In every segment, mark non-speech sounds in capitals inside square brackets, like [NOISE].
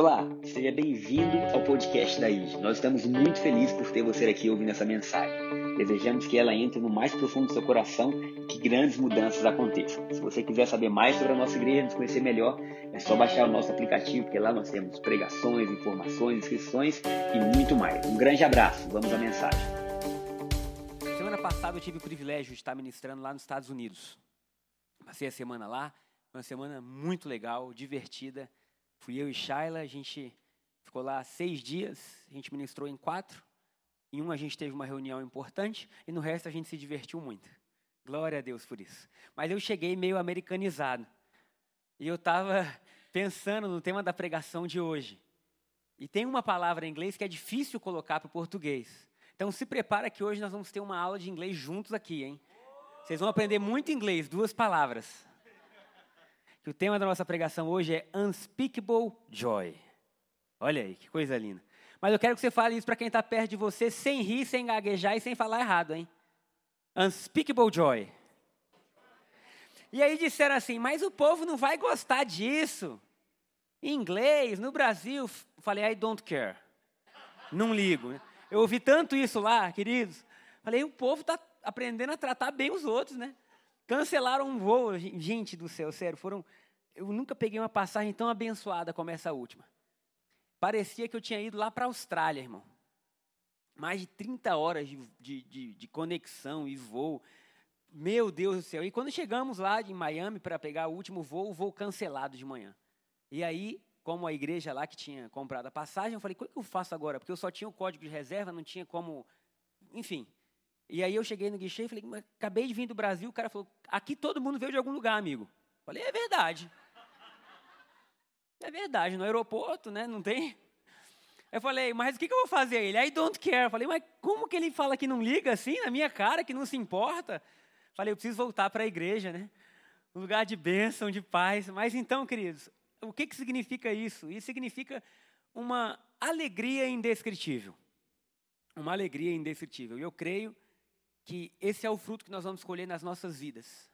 Olá, seja bem-vindo ao podcast da IG. Nós estamos muito felizes por ter você aqui ouvindo essa mensagem. Desejamos que ela entre no mais profundo do seu coração e que grandes mudanças aconteçam. Se você quiser saber mais sobre a nossa igreja, nos conhecer melhor, é só baixar o nosso aplicativo, porque lá nós temos pregações, informações, inscrições e muito mais. Um grande abraço, vamos à mensagem. Semana passada eu tive o privilégio de estar ministrando lá nos Estados Unidos. Passei a semana lá, uma semana muito legal, divertida. Fui eu e Shaila, a gente ficou lá seis dias, a gente ministrou em quatro. Em um a gente teve uma reunião importante e no resto a gente se divertiu muito. Glória a Deus por isso. Mas eu cheguei meio americanizado. E eu estava pensando no tema da pregação de hoje. E tem uma palavra em inglês que é difícil colocar para o português. Então se prepara que hoje nós vamos ter uma aula de inglês juntos aqui, hein? Vocês vão aprender muito inglês, duas palavras que o tema da nossa pregação hoje é Unspeakable Joy. Olha aí, que coisa linda. Mas eu quero que você fale isso para quem está perto de você, sem rir, sem gaguejar e sem falar errado, hein? Unspeakable Joy. E aí disseram assim, mas o povo não vai gostar disso. Em inglês, no Brasil, falei, I don't care. Não ligo. Né? Eu ouvi tanto isso lá, queridos. Falei, o povo está aprendendo a tratar bem os outros, né? Cancelaram um voo, gente do céu, sério, foram. Eu nunca peguei uma passagem tão abençoada como essa última. Parecia que eu tinha ido lá para a Austrália, irmão. Mais de 30 horas de, de, de, de, conexão e voo. Meu Deus do céu. E quando chegamos lá em Miami para pegar o último voo, o voo cancelado de manhã. E aí, como a igreja lá que tinha comprado a passagem, eu falei, o que eu faço agora? Porque eu só tinha o código de reserva, não tinha como. Enfim, e aí eu cheguei no guichê e falei, acabei de vir do Brasil, o cara falou, aqui todo mundo veio de algum lugar, amigo. Falei, é verdade. É verdade, no aeroporto, né, não tem? Eu falei, mas o que, eu vou fazer? Ele, I don't care. Falei, mas como que ele fala que não liga assim, na minha cara, que não se importa? Falei, eu preciso voltar para a igreja, né? Um lugar de bênção, de paz. Mas então, queridos, o que, que significa isso? Isso significa uma alegria indescritível. Uma alegria indescritível. E eu creio que esse é o fruto que nós vamos colher nas nossas vidas.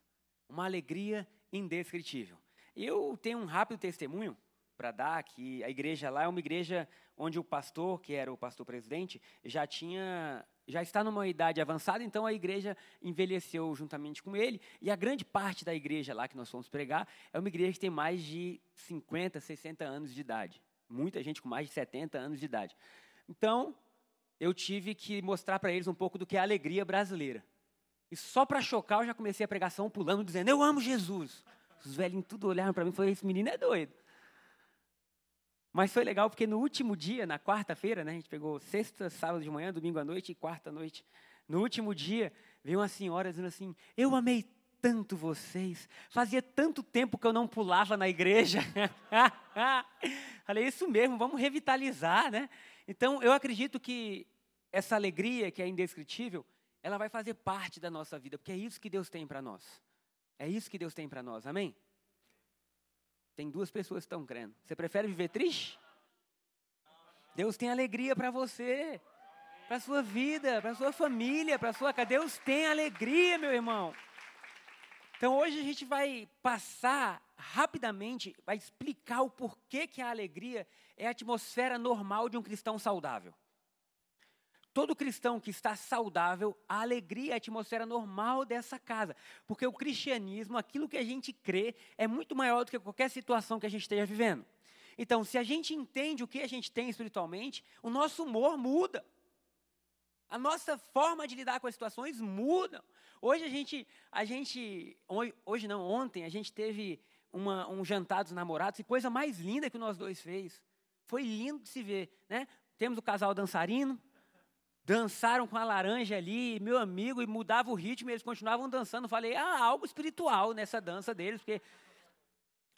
Uma alegria indescritível. Eu tenho um rápido testemunho para dar que a igreja lá é uma igreja onde o pastor, que era o pastor presidente, já tinha já está numa idade avançada, então a igreja envelheceu juntamente com ele, e a grande parte da igreja lá que nós fomos pregar é uma igreja que tem mais de 50, 60 anos de idade. Muita gente com mais de 70 anos de idade. Então, eu tive que mostrar para eles um pouco do que é a alegria brasileira. E só para chocar, eu já comecei a pregação pulando, dizendo: Eu amo Jesus. Os velhinhos tudo olharam para mim e falaram: Esse menino é doido. Mas foi legal porque no último dia, na quarta-feira, né, a gente pegou sexta, sábado de manhã, domingo à noite e quarta à noite. No último dia, veio uma senhora dizendo assim: Eu amei tanto vocês. Fazia tanto tempo que eu não pulava na igreja. [LAUGHS] Falei, isso mesmo, vamos revitalizar, né? Então, eu acredito que essa alegria, que é indescritível, ela vai fazer parte da nossa vida, porque é isso que Deus tem para nós. É isso que Deus tem para nós, amém? Tem duas pessoas que estão crendo. Você prefere viver triste? Deus tem alegria para você, para sua vida, para sua família, para sua casa. Deus tem alegria, meu irmão. Então hoje a gente vai passar rapidamente, vai explicar o porquê que a alegria é a atmosfera normal de um cristão saudável. Todo cristão que está saudável, a alegria é a atmosfera normal dessa casa. Porque o cristianismo, aquilo que a gente crê, é muito maior do que qualquer situação que a gente esteja vivendo. Então, se a gente entende o que a gente tem espiritualmente, o nosso humor muda. A nossa forma de lidar com as situações muda. Hoje a gente, a gente, hoje não, ontem a gente teve uma, um jantar dos namorados e coisa mais linda que nós dois fez. Foi lindo de se ver, né? Temos o casal dançarino, dançaram com a laranja ali, meu amigo, e mudava o ritmo, e eles continuavam dançando. Falei, ah, algo espiritual nessa dança deles, porque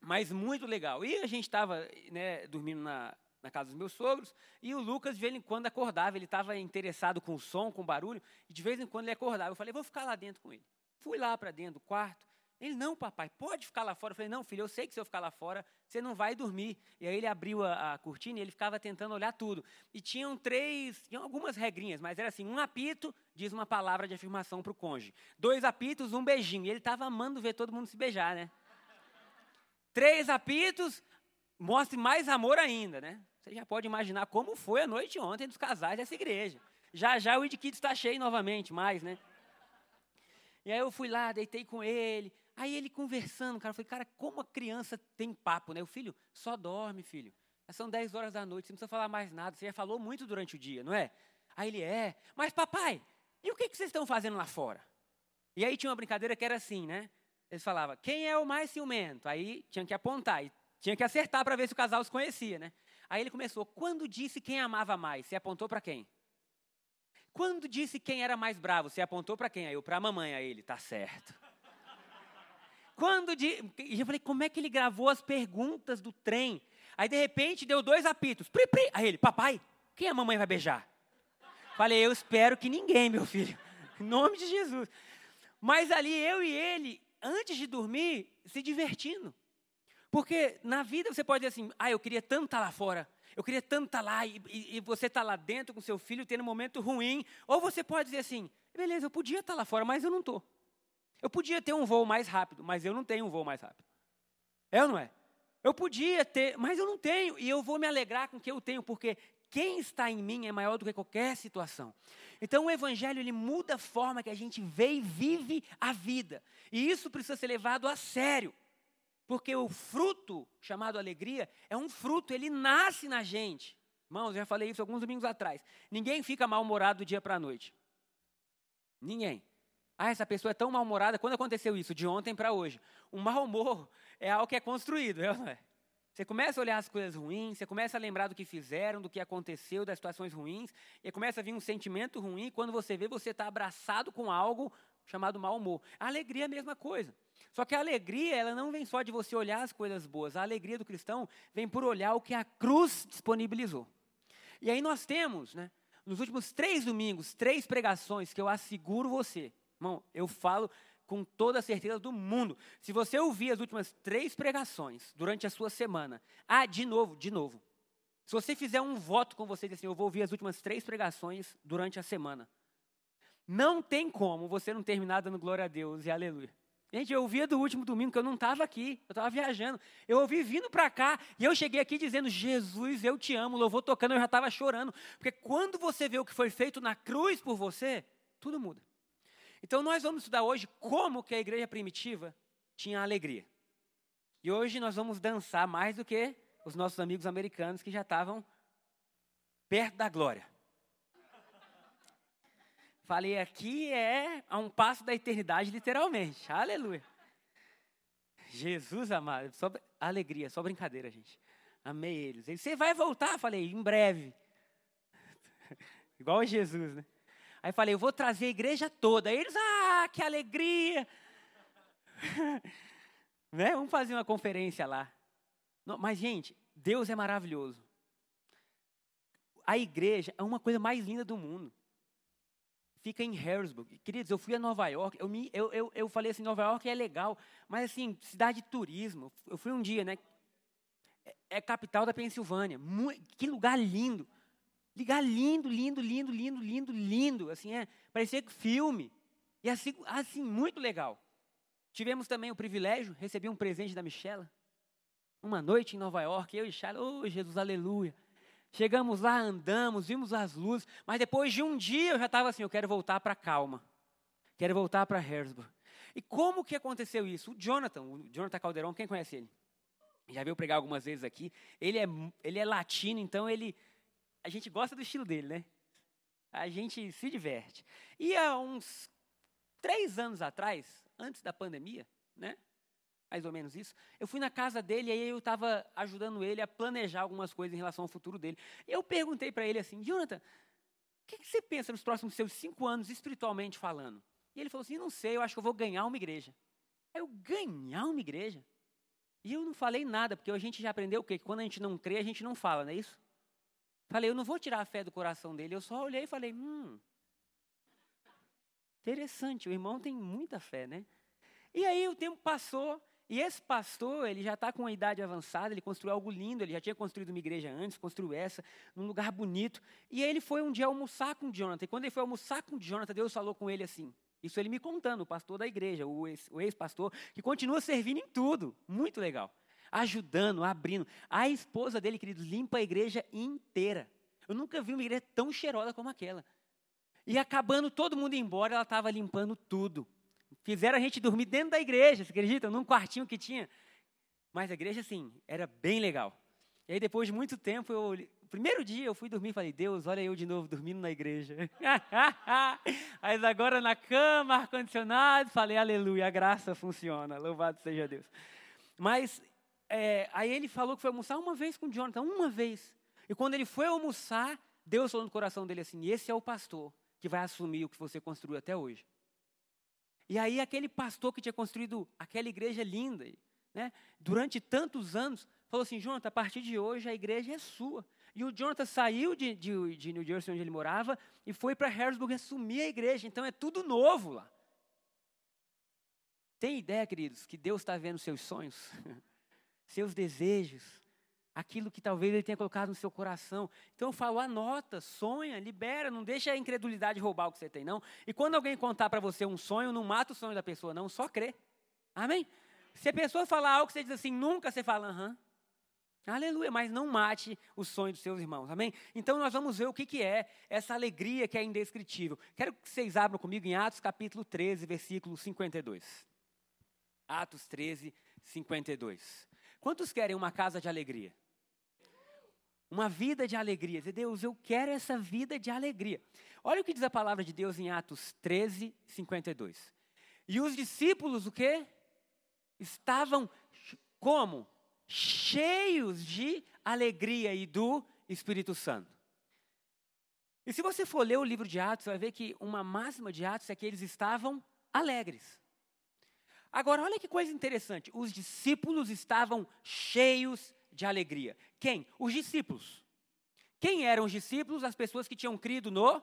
mas muito legal. E a gente estava né, dormindo na, na casa dos meus sogros, e o Lucas, de vez em quando, acordava. Ele estava interessado com o som, com o barulho, e de vez em quando ele acordava. Eu falei, vou ficar lá dentro com ele. Fui lá para dentro do quarto. Ele, não, papai, pode ficar lá fora. Eu falei, não, filho, eu sei que se eu ficar lá fora, você não vai dormir. E aí ele abriu a, a cortina e ele ficava tentando olhar tudo. E tinham três, tinham algumas regrinhas, mas era assim: um apito diz uma palavra de afirmação para o cônjuge. Dois apitos, um beijinho. E ele estava amando ver todo mundo se beijar, né? três apitos, mostre mais amor ainda, né? Você já pode imaginar como foi a noite ontem dos casais dessa igreja. Já já o Id Kids está cheio novamente, mais, né? E aí eu fui lá, deitei com ele. Aí ele conversando, cara, eu falei, cara, como a criança tem papo, né? O filho só dorme, filho. São 10 horas da noite, você não precisa falar mais nada, você já falou muito durante o dia, não é? Aí ele é, mas papai, e o que, que vocês estão fazendo lá fora? E aí tinha uma brincadeira que era assim, né? Eles falavam, quem é o mais ciumento? Aí tinha que apontar, e tinha que acertar para ver se o casal se conhecia, né? Aí ele começou, quando disse quem amava mais, você apontou para quem? Quando disse quem era mais bravo, você apontou para quem? Aí eu, para a mamãe, aí ele, tá certo. Quando de, e eu falei, como é que ele gravou as perguntas do trem? Aí de repente deu dois apitos. Pri, pri. Aí ele, papai, quem a mamãe vai beijar? Falei, eu espero que ninguém, meu filho. Em nome de Jesus. Mas ali eu e ele, antes de dormir, se divertindo. Porque na vida você pode dizer assim, ah, eu queria tanto estar lá fora. Eu queria tanto estar lá e, e, e você está lá dentro com seu filho tendo um momento ruim. Ou você pode dizer assim, beleza, eu podia estar lá fora, mas eu não estou. Eu podia ter um voo mais rápido, mas eu não tenho um voo mais rápido. É ou não é? Eu podia ter, mas eu não tenho. E eu vou me alegrar com o que eu tenho, porque quem está em mim é maior do que qualquer situação. Então o evangelho ele muda a forma que a gente vê e vive a vida. E isso precisa ser levado a sério. Porque o fruto, chamado alegria, é um fruto, ele nasce na gente. Irmãos, eu já falei isso alguns domingos atrás. Ninguém fica mal-humorado do dia para a noite. Ninguém. Ah, essa pessoa é tão mal-humorada. Quando aconteceu isso? De ontem para hoje. O mau humor [LAUGHS] é algo que é construído, é não é? Você começa a olhar as coisas ruins, você começa a lembrar do que fizeram, do que aconteceu, das situações ruins, e começa a vir um sentimento ruim, e quando você vê, você está abraçado com algo chamado mau humor. A alegria é a mesma coisa. Só que a alegria, ela não vem só de você olhar as coisas boas. A alegria do cristão vem por olhar o que a cruz disponibilizou. E aí nós temos, né, nos últimos três domingos, três pregações que eu asseguro você, Irmão, eu falo com toda a certeza do mundo. Se você ouvir as últimas três pregações durante a sua semana, ah, de novo, de novo. Se você fizer um voto com você, assim, eu vou ouvir as últimas três pregações durante a semana. Não tem como você não terminar dando glória a Deus e aleluia. Gente, eu ouvia do último domingo que eu não estava aqui, eu estava viajando. Eu ouvi vindo para cá e eu cheguei aqui dizendo: Jesus, eu te amo. Louvor tocando, eu já estava chorando. Porque quando você vê o que foi feito na cruz por você, tudo muda. Então nós vamos estudar hoje como que a igreja primitiva tinha alegria. E hoje nós vamos dançar mais do que os nossos amigos americanos que já estavam perto da glória. Falei aqui é a um passo da eternidade, literalmente. Aleluia. Jesus amado, só alegria, só brincadeira, gente. Amei eles. Você vai voltar? Falei, em breve. [LAUGHS] Igual Jesus, né? Aí falei, eu vou trazer a igreja toda. Aí eles, ah, que alegria! [LAUGHS] né? Vamos fazer uma conferência lá. Não, mas, gente, Deus é maravilhoso. A igreja é uma coisa mais linda do mundo. Fica em Harrisburg. Queridos, eu fui a Nova York, eu, me, eu, eu, eu falei assim, Nova York é legal, mas assim, cidade de turismo. Eu fui um dia, né? É, é capital da Pensilvânia. que lugar lindo. Ligar lindo, lindo, lindo, lindo, lindo, lindo. Assim, é, parecia filme. E assim, assim, muito legal. Tivemos também o privilégio, recebi um presente da Michela. Uma noite em Nova York, eu e Charles, oh Jesus, aleluia. Chegamos lá, andamos, vimos as luzes, mas depois de um dia eu já estava assim, eu quero voltar para calma. Quero voltar para Harrisburg. E como que aconteceu isso? O Jonathan, o Jonathan Calderon, quem conhece ele? Já veio pregar algumas vezes aqui. Ele é, ele é latino, então ele a gente gosta do estilo dele, né? A gente se diverte. E há uns três anos atrás, antes da pandemia, né? Mais ou menos isso. Eu fui na casa dele e aí eu estava ajudando ele a planejar algumas coisas em relação ao futuro dele. Eu perguntei para ele assim, Jonathan, o que, que, você pensa nos próximos seus cinco anos, espiritualmente falando? E ele falou assim, não sei, eu acho que eu vou ganhar uma igreja. Aí eu, ganhar uma igreja? E eu não falei nada, porque a gente já aprendeu o quê? Que quando a gente não crê, a gente não fala, não é isso? Falei, eu não vou tirar a fé do coração dele. Eu só olhei e falei, hum, interessante, o irmão tem muita fé, né? E aí o tempo passou, e esse pastor, ele já está com uma idade avançada, ele construiu algo lindo, ele já tinha construído uma igreja antes, construiu essa, num lugar bonito. E ele foi um dia almoçar com Jonathan. E quando ele foi almoçar com o Jonathan, Deus falou com ele assim. Isso ele me contando, o pastor da igreja, o ex-pastor, que continua servindo em tudo. Muito legal. Ajudando, abrindo. A esposa dele, queridos, limpa a igreja inteira. Eu nunca vi uma igreja tão cheirosa como aquela. E acabando todo mundo embora, ela estava limpando tudo. Fizeram a gente dormir dentro da igreja, você acredita? Num quartinho que tinha. Mas a igreja, assim, era bem legal. E aí, depois de muito tempo, eu, primeiro dia eu fui dormir e falei, Deus, olha eu de novo dormindo na igreja. [LAUGHS] Mas agora na cama, ar-condicionado, falei, aleluia, a graça funciona, louvado seja Deus. Mas é, aí ele falou que foi almoçar uma vez com Jonathan, uma vez. E quando ele foi almoçar, Deus falou no coração dele assim: esse é o pastor que vai assumir o que você construiu até hoje. E aí aquele pastor que tinha construído aquela igreja linda, né, durante tantos anos, falou assim, Jonathan, a partir de hoje a igreja é sua. E o Jonathan saiu de, de, de New Jersey, onde ele morava, e foi para Harrisburg assumir a igreja. Então é tudo novo lá. Tem ideia, queridos, que Deus está vendo seus sonhos, [LAUGHS] seus desejos, aquilo que talvez Ele tenha colocado no seu coração. Então eu falo, anota, sonha, libera, não deixa a incredulidade roubar o que você tem, não. E quando alguém contar para você um sonho, não mata o sonho da pessoa, não, só crê. Amém? Se a pessoa falar algo que você diz assim, nunca, você fala, aham. Aleluia, mas não mate o sonho dos seus irmãos, amém? Então nós vamos ver o que, que é essa alegria que é indescritível. Quero que vocês abram comigo em Atos capítulo 13, versículo 52. Atos 13, 52. Quantos querem uma casa de alegria? Uma vida de alegria. Dizer, Deus, eu quero essa vida de alegria. Olha o que diz a palavra de Deus em Atos 13, 52. E os discípulos, o quê? Estavam como? cheios de alegria e do Espírito Santo. E se você for ler o livro de Atos, você vai ver que uma máxima de Atos é que eles estavam alegres. Agora, olha que coisa interessante. Os discípulos estavam cheios de alegria. Quem? Os discípulos. Quem eram os discípulos? As pessoas que tinham crido no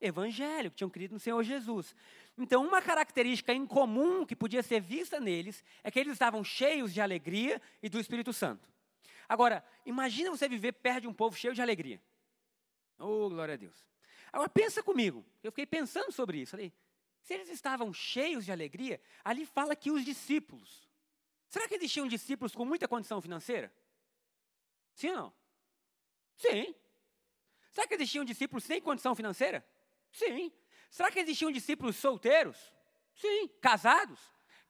Evangelho, que tinham crido no Senhor Jesus. Então, uma característica incomum que podia ser vista neles é que eles estavam cheios de alegria e do Espírito Santo. Agora, imagina você viver perto de um povo cheio de alegria. Oh, glória a Deus. Agora, pensa comigo. Eu fiquei pensando sobre isso. Falei, se eles estavam cheios de alegria, ali fala que os discípulos. Será que existiam discípulos com muita condição financeira? Sim ou não? Sim. Será que existiam discípulos sem condição financeira? Sim. Será que existiam discípulos solteiros? Sim. Casados?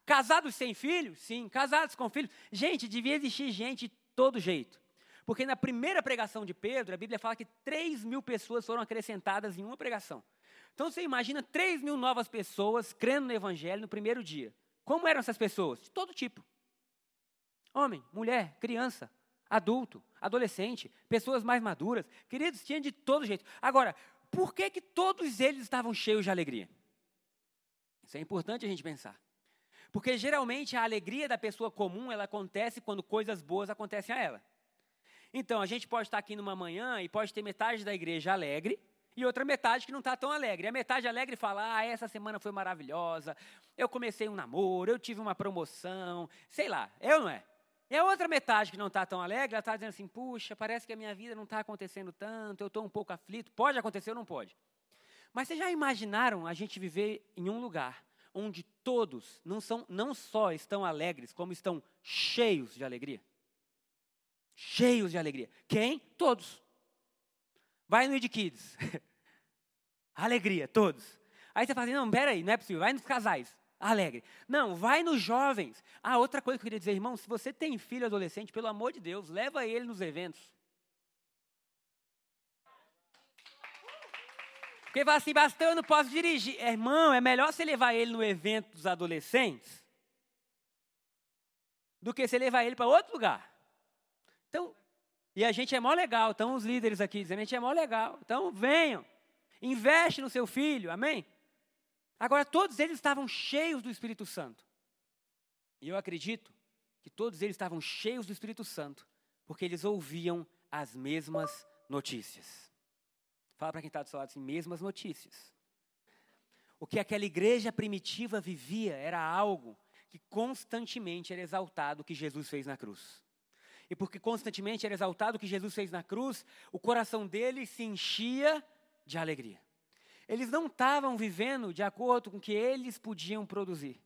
Casados sem filhos? Sim. Casados com filhos? Gente, devia existir gente de todo jeito. Porque na primeira pregação de Pedro, a Bíblia fala que 3 mil pessoas foram acrescentadas em uma pregação. Então você imagina 3 mil novas pessoas crendo no Evangelho no primeiro dia. Como eram essas pessoas? De todo tipo: homem, mulher, criança, adulto, adolescente, pessoas mais maduras. Queridos, tinha de todo jeito. Agora, por que, que todos eles estavam cheios de alegria? Isso é importante a gente pensar. Porque geralmente a alegria da pessoa comum, ela acontece quando coisas boas acontecem a ela. Então, a gente pode estar aqui numa manhã e pode ter metade da igreja alegre e outra metade que não está tão alegre. E a metade alegre fala: Ah, essa semana foi maravilhosa, eu comecei um namoro, eu tive uma promoção, sei lá, eu é não é? E a outra metade que não está tão alegre, ela está dizendo assim: puxa, parece que a minha vida não está acontecendo tanto, eu estou um pouco aflito. Pode acontecer ou não pode? Mas vocês já imaginaram a gente viver em um lugar onde todos não, são, não só estão alegres, como estão cheios de alegria? Cheios de alegria. Quem? Todos. Vai no Ed Kids. [LAUGHS] alegria, todos. Aí você fala assim: não, peraí, não é possível. Vai nos casais alegre. Não, vai nos jovens. Ah, outra coisa que eu queria dizer, irmão, se você tem filho adolescente, pelo amor de Deus, leva ele nos eventos. Porque fala assim, bastão, eu não posso dirigir. É, irmão, é melhor você levar ele no evento dos adolescentes do que você levar ele para outro lugar. Então, e a gente é mó legal, então os líderes aqui dizem, a gente é mó legal. Então, venham, investe no seu filho, amém? Agora, todos eles estavam cheios do Espírito Santo. E eu acredito que todos eles estavam cheios do Espírito Santo, porque eles ouviam as mesmas notícias. Fala para quem está do seu lado assim: mesmas notícias. O que aquela igreja primitiva vivia era algo que constantemente era exaltado o que Jesus fez na cruz. E porque constantemente era exaltado o que Jesus fez na cruz, o coração deles se enchia de alegria. Eles não estavam vivendo de acordo com o que eles podiam produzir.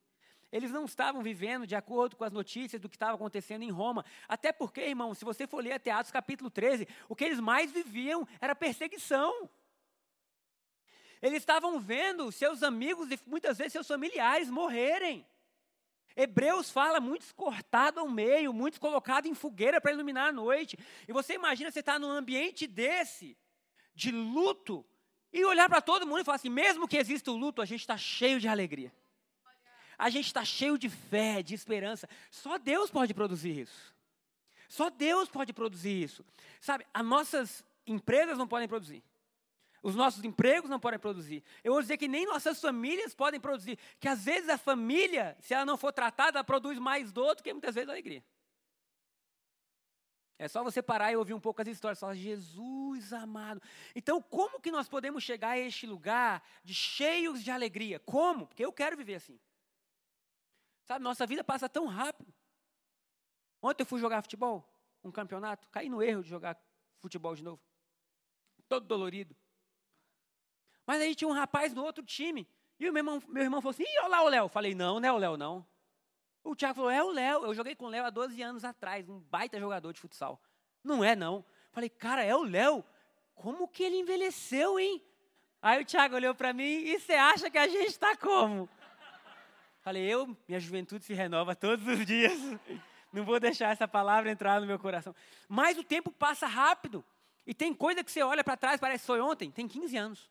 Eles não estavam vivendo de acordo com as notícias do que estava acontecendo em Roma. Até porque, irmão, se você for ler até Atos capítulo 13, o que eles mais viviam era perseguição. Eles estavam vendo seus amigos e muitas vezes seus familiares morrerem. Hebreus fala muitos cortados ao meio, muitos colocados em fogueira para iluminar a noite. E você imagina você estar tá num ambiente desse, de luto, e olhar para todo mundo e falar assim: mesmo que exista o luto, a gente está cheio de alegria. A gente está cheio de fé, de esperança. Só Deus pode produzir isso. Só Deus pode produzir isso. Sabe, as nossas empresas não podem produzir. Os nossos empregos não podem produzir. Eu vou dizer que nem nossas famílias podem produzir. Que às vezes a família, se ela não for tratada, ela produz mais dor do que muitas vezes alegria. É só você parar e ouvir um pouco as histórias. Falar, Jesus amado. Então, como que nós podemos chegar a este lugar de cheios de alegria? Como? Porque eu quero viver assim. Sabe, nossa vida passa tão rápido. Ontem eu fui jogar futebol, um campeonato, caí no erro de jogar futebol de novo. Todo dolorido. Mas aí tinha um rapaz no outro time. E o meu irmão, meu irmão falou assim: Ih, olha lá o Léo. Falei: Não, não é o Léo, não. O Thiago falou: É o Léo. Eu joguei com o Léo há 12 anos atrás, um baita jogador de futsal. Não é, não. Falei: Cara, é o Léo. Como que ele envelheceu, hein? Aí o Thiago olhou para mim: E você acha que a gente está como? Falei: Eu, minha juventude se renova todos os dias. Não vou deixar essa palavra entrar no meu coração. Mas o tempo passa rápido. E tem coisa que você olha para trás, parece que foi ontem, tem 15 anos.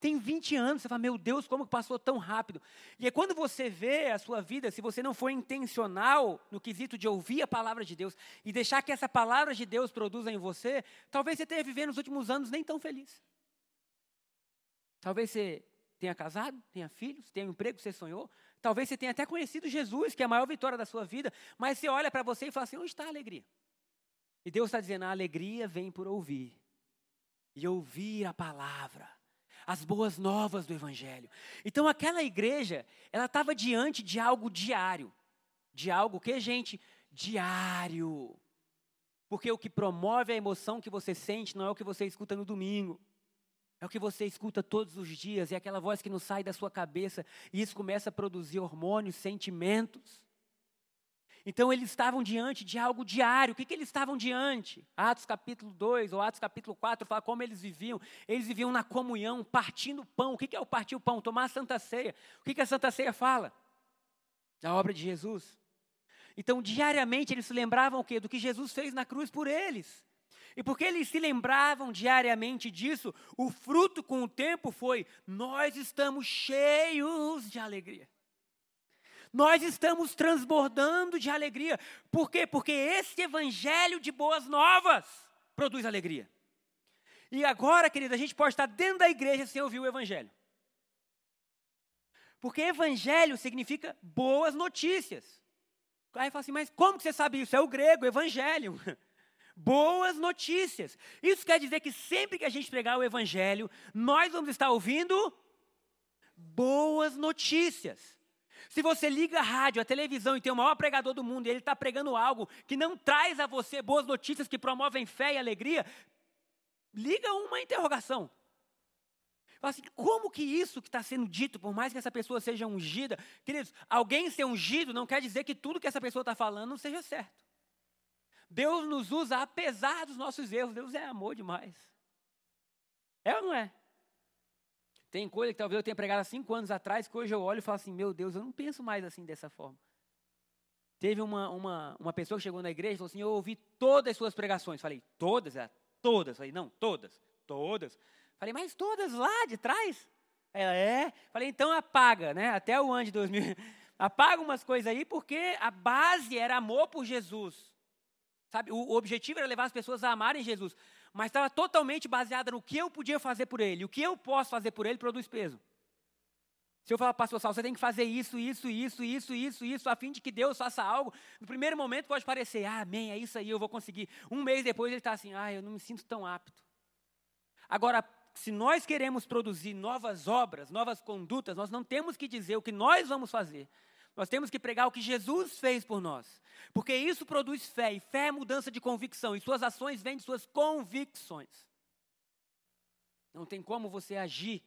Tem 20 anos, você fala, meu Deus, como passou tão rápido? E é quando você vê a sua vida, se você não for intencional no quesito de ouvir a palavra de Deus e deixar que essa palavra de Deus produza em você, talvez você tenha vivido nos últimos anos nem tão feliz. Talvez você tenha casado, tenha filhos, tenha um emprego que você sonhou. Talvez você tenha até conhecido Jesus, que é a maior vitória da sua vida. Mas você olha para você e fala assim: onde está a alegria? E Deus está dizendo: a alegria vem por ouvir. E ouvir a palavra as boas novas do Evangelho. Então aquela igreja, ela estava diante de algo diário. De algo que, gente? Diário. Porque o que promove a emoção que você sente não é o que você escuta no domingo. É o que você escuta todos os dias, é aquela voz que não sai da sua cabeça, e isso começa a produzir hormônios, sentimentos. Então eles estavam diante de algo diário. O que, que eles estavam diante? Atos capítulo 2 ou Atos capítulo 4 fala como eles viviam. Eles viviam na comunhão, partindo pão. O que, que é o partir o pão? Tomar a Santa Ceia. O que, que a Santa Ceia fala? Da obra de Jesus. Então, diariamente, eles se lembravam o quê? Do que Jesus fez na cruz por eles. E porque eles se lembravam diariamente disso, o fruto com o tempo foi: nós estamos cheios de alegria. Nós estamos transbordando de alegria. Por quê? Porque esse evangelho de boas novas produz alegria. E agora, querida, a gente pode estar dentro da igreja sem ouvir o evangelho. Porque evangelho significa boas notícias. Aí fala assim, mas como que você sabe isso? É o grego, evangelho. [LAUGHS] Boas notícias. Isso quer dizer que sempre que a gente pregar o evangelho, nós vamos estar ouvindo boas notícias. Se você liga a rádio, a televisão e tem o maior pregador do mundo e ele está pregando algo que não traz a você boas notícias que promovem fé e alegria, liga uma interrogação. Fala assim, como que isso que está sendo dito, por mais que essa pessoa seja ungida, queridos, alguém ser ungido não quer dizer que tudo que essa pessoa está falando não seja certo. Deus nos usa apesar dos nossos erros, Deus é amor demais. É ou não é? Tem coisa que talvez eu tenha pregado há cinco anos atrás, que hoje eu olho e falo assim, meu Deus, eu não penso mais assim dessa forma. Teve uma, uma, uma pessoa que chegou na igreja e falou assim, eu ouvi todas as suas pregações. Falei, todas? Ela, todas. Falei, não, todas, todas. Falei, mas todas lá de trás? Ela, é. Falei, então apaga, né? Até o ano de 2000. [LAUGHS] Apaga umas coisas aí, porque a base era amor por Jesus. Sabe, o objetivo era levar as pessoas a amarem Jesus mas estava totalmente baseada no que eu podia fazer por ele. O que eu posso fazer por ele produz peso. Se eu falar, pastor Sal, você tem que fazer isso, isso, isso, isso, isso, isso, a fim de que Deus faça algo, no primeiro momento pode parecer, ah, amém, é isso aí, eu vou conseguir. Um mês depois ele está assim, ah, eu não me sinto tão apto. Agora, se nós queremos produzir novas obras, novas condutas, nós não temos que dizer o que nós vamos fazer, nós temos que pregar o que Jesus fez por nós. Porque isso produz fé, e fé é mudança de convicção, e suas ações vêm de suas convicções. Não tem como você agir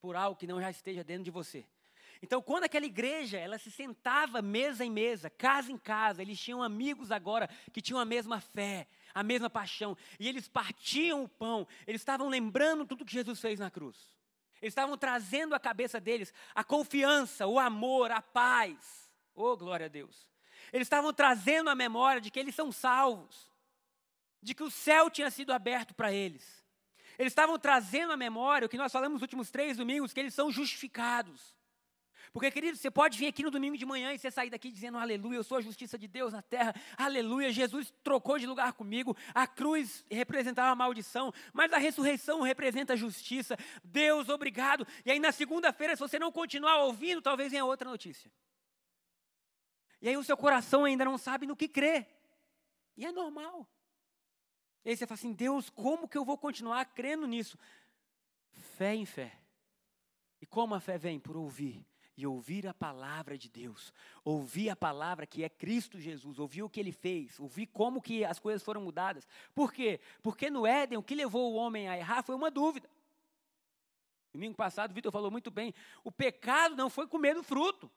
por algo que não já esteja dentro de você. Então, quando aquela igreja, ela se sentava mesa em mesa, casa em casa, eles tinham amigos agora que tinham a mesma fé, a mesma paixão, e eles partiam o pão, eles estavam lembrando tudo que Jesus fez na cruz. Eles estavam trazendo à cabeça deles a confiança, o amor, a paz. Oh, glória a Deus. Eles estavam trazendo a memória de que eles são salvos, de que o céu tinha sido aberto para eles. Eles estavam trazendo a memória o que nós falamos nos últimos três domingos, que eles são justificados. Porque, querido, você pode vir aqui no domingo de manhã e você sair daqui dizendo aleluia, eu sou a justiça de Deus na terra, aleluia, Jesus trocou de lugar comigo, a cruz representava a maldição, mas a ressurreição representa a justiça. Deus, obrigado. E aí na segunda-feira, se você não continuar ouvindo, talvez venha outra notícia. E aí o seu coração ainda não sabe no que crer. E é normal. E aí você fala assim: Deus, como que eu vou continuar crendo nisso? Fé em fé. E como a fé vem? Por ouvir e ouvir a palavra de Deus, ouvir a palavra que é Cristo Jesus, ouvir o que ele fez, ouvir como que as coisas foram mudadas. Por quê? Porque no Éden o que levou o homem a errar foi uma dúvida. Domingo passado o Vitor falou muito bem, o pecado não foi comer do fruto.